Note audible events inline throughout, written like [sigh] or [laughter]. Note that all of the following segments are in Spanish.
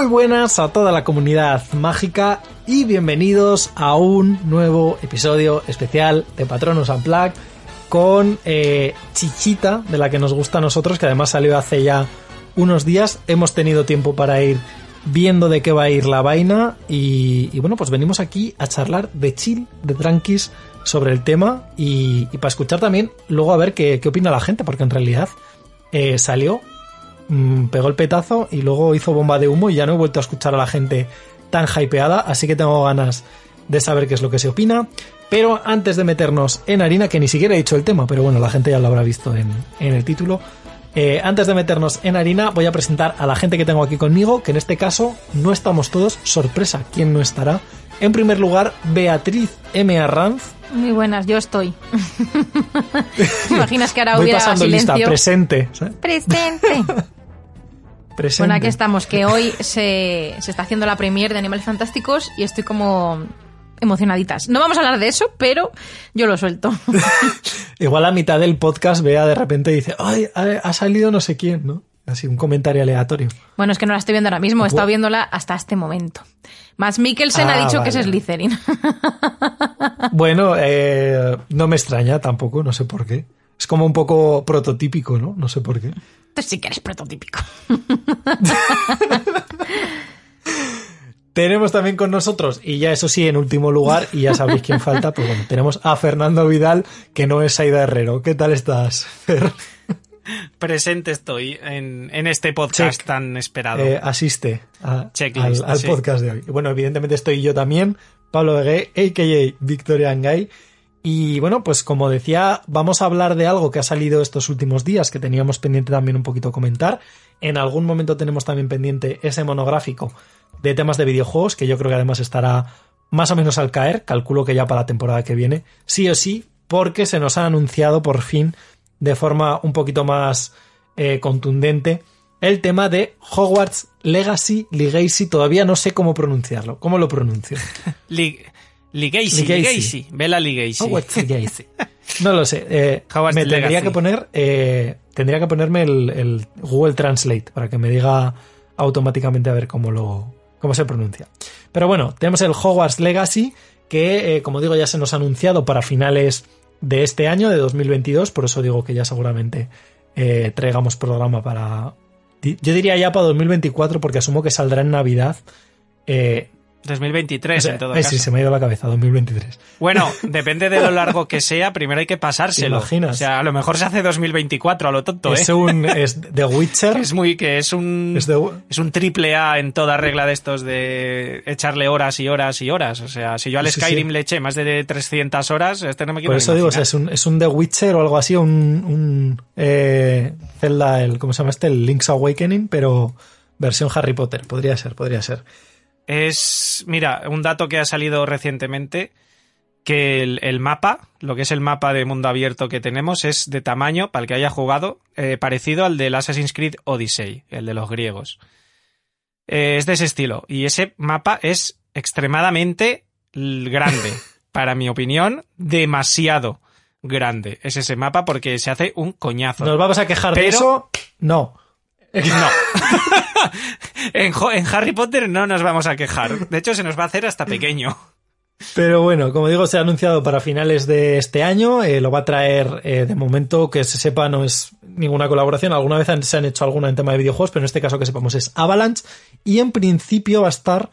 Muy buenas a toda la comunidad mágica y bienvenidos a un nuevo episodio especial de Patronos Unplugged con eh, Chichita, de la que nos gusta a nosotros, que además salió hace ya unos días. Hemos tenido tiempo para ir viendo de qué va a ir la vaina y, bueno, pues venimos aquí a charlar de chill, de tranquis sobre el tema y, y para escuchar también luego a ver qué, qué opina la gente, porque en realidad eh, salió mm, pegó el petazo y luego hizo bomba de humo y ya no he vuelto a escuchar a la gente tan hypeada, así que tengo ganas de saber qué es lo que se opina. Pero antes de meternos en harina, que ni siquiera he dicho el tema, pero bueno, la gente ya lo habrá visto en, en el título. eh, antes de meternos en harina, voy a presentar a la gente que tengo aquí conmigo, que en este caso no estamos todos. Sorpresa, ¿quién no estará? En primer lugar, Beatriz M. Arranz. Muy buenas, yo estoy. [laughs] ¿Te imaginas que ahora Voy hubiera pasando silencio? lista, presente. ¿sabes? Presente. [laughs] Presente. Bueno, aquí estamos, que hoy se, se está haciendo la premiere de Animales Fantásticos y estoy como emocionaditas. No vamos a hablar de eso, pero yo lo suelto. [laughs] Igual a mitad del podcast vea de repente y dice, ay, ha salido no sé quién, ¿no? Así un comentario aleatorio. Bueno, es que no la estoy viendo ahora mismo, he estado viéndola hasta este momento. Más Mikkelsen Ah, ha dicho que es. Slytherin. [laughs] Bueno, eh, no me extraña tampoco, no sé por qué. Es como un poco prototípico, ¿no? No sé por qué. Tú sí que eres prototípico. [laughs] Tenemos también con nosotros, y ya eso sí, en último lugar, y ya sabéis quién falta, pues bueno, tenemos a Fernando Vidal, que no es Aida Herrero. ¿Qué tal estás, Fer? presente estoy en, en este podcast Check. tan esperado. Eh, asiste a- al, al sí. podcast de hoy. Bueno, evidentemente estoy yo también, Pablo Vegué, a.k.a. Victoria Angay. Y bueno, pues como decía, vamos a hablar de algo que ha salido estos últimos días, que teníamos pendiente también un poquito comentar. En algún momento tenemos también pendiente ese monográfico de temas de videojuegos, que yo creo que además estará más o menos al caer, calculo que ya para la temporada que viene, sí o sí, porque se nos ha anunciado por fin de forma un poquito más eh, contundente el tema de Hogwarts Legacy, Legacy, todavía no sé cómo pronunciarlo. ¿Cómo lo pronuncio? [laughs] Lig- Ligacy, Ligacy. Ligacy, Vela Ligacy. Hogwarts Legacy. [laughs] No lo sé. eh, me tendría que poner, eh, tendría que ponerme el, el Google Translate para que me diga automáticamente a ver cómo lo, cómo se pronuncia. Pero bueno, tenemos el Hogwarts Legacy que, eh, como digo, ya se nos ha anunciado para finales de este año, de 2022. Por eso digo que ya seguramente eh, traigamos programa para, yo diría ya para 2024 porque asumo que saldrá en Navidad. Eh, 2023 o sea, en todo ay, caso. sí, se me ha ido la cabeza, 2023. Bueno, [laughs] depende de lo largo que sea, primero hay que pasárselo. ¿Te imaginas? O sea, a lo mejor se hace 2024 a lo tonto, Es ¿eh? un es The Witcher. Es muy que es un Es de- es un triple A en toda regla de estos de echarle horas y horas y horas. O sea, si yo al Sí, sí. Skyrim le eché más de 300 horas, este no me quiero Por eso digo, o sea, es un, es un The Witcher o algo así, un, un eh, Zelda, el, ¿cómo se llama este? El Link's Awakening, pero versión Harry Potter. Podría ser, podría ser. Es, mira, un dato que ha salido recientemente, que el, el mapa, lo que es el mapa de mundo abierto que tenemos, es de tamaño, para el que haya jugado, eh, parecido al del Assassin's Creed Odyssey, el de los griegos. Eh, es de ese estilo. Y ese mapa es extremadamente grande. [laughs] para mi opinión, demasiado grande. Es ese mapa porque se hace un coñazo. ¿Nos vamos a quejar de Pero- eso? No. No. [laughs] en, Harry Potter no nos vamos a quejar. De hecho, se nos va a hacer hasta pequeño. Pero bueno, como digo, se ha anunciado para finales de este año. eh, lo va a traer, eh, de momento, que se sepa, no es ninguna colaboración. Alguna vez han- se han hecho alguna en tema de videojuegos, pero en este caso que sepamos es Avalanche. Y en principio va a estar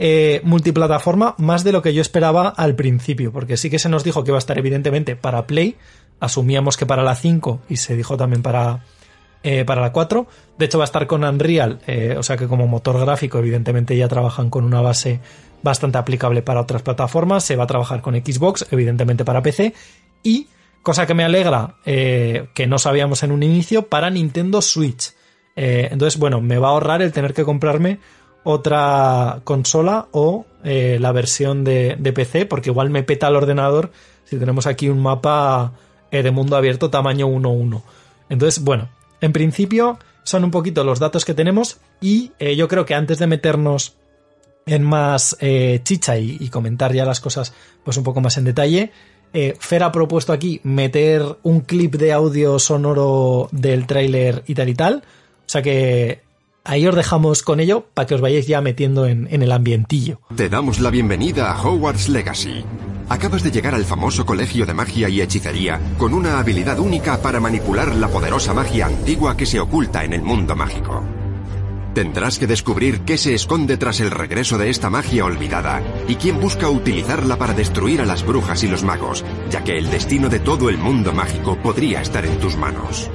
eh, multiplataforma más de lo que yo esperaba al principio, porque sí que se nos dijo que va a estar evidentemente para Play. Asumíamos que para la 5 y se dijo también para, eh, para la 4. De hecho, va a estar con Unreal, eh, o sea que como motor gráfico, evidentemente ya trabajan con una base bastante aplicable para otras plataformas. Se va a trabajar con Xbox, evidentemente para PC. Y, cosa que me alegra, eh, que no sabíamos en un inicio, para Nintendo Switch. Entonces, bueno, me va a ahorrar el tener que comprarme otra consola o la versión de, de PC, porque igual me peta el ordenador si tenemos aquí un mapa de mundo abierto tamaño 1.1. Entonces, bueno, en principio son un poquito los datos que tenemos y eh, yo creo que antes de meternos en más eh, chicha y, comentar ya las cosas pues un poco más en detalle, eh, Fer ha propuesto aquí meter un clip de audio sonoro del tráiler y tal y tal. O sea que ahí os dejamos con ello para que os vayáis ya metiendo en, el ambientillo. Te damos la bienvenida a Hogwarts Legacy. Acabas de llegar al famoso colegio de magia y hechicería con una habilidad única para manipular la poderosa magia antigua que se oculta en el mundo mágico. Tendrás que descubrir qué se esconde tras el regreso de esta magia olvidada y quién busca utilizarla para destruir a las brujas y los magos, ya que el destino de todo el mundo mágico podría estar en tus manos.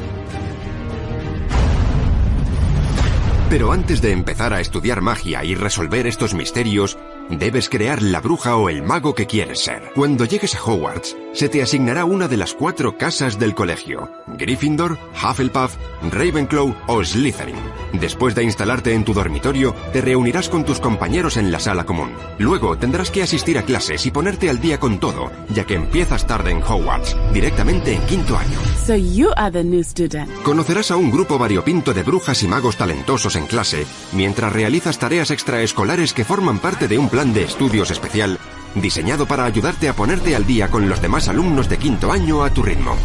Pero antes de empezar a estudiar magia y resolver estos misterios, debes crear la bruja o el mago que quieres ser. Cuando llegues a Hogwarts, se te asignará una de las cuatro casas del colegio: Gryffindor, Hufflepuff, Ravenclaw o Slytherin. Después de instalarte en tu dormitorio, te reunirás con tus compañeros en la sala común. Luego tendrás que asistir a clases y ponerte al día con todo, ya que empiezas tarde en Hogwarts, directamente en quinto año. So you are the new student. Conocerás a un grupo variopinto de brujas y magos talentosos en clase, mientras realizas tareas extraescolares que forman parte de un plan de estudios especial diseñado para ayudarte a ponerte al día con los demás alumnos de quinto año a tu ritmo.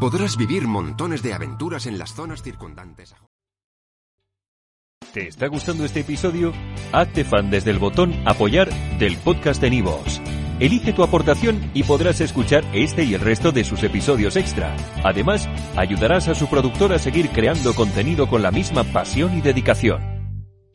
Podrás vivir montones de aventuras en las zonas circundantes. ¿Te está gustando este episodio? Hazte fan desde el botón Apoyar del podcast de Nivos. Elige tu aportación y podrás escuchar este y el resto de sus episodios extra. Además, ayudarás a su productor a seguir creando contenido con la misma pasión y dedicación.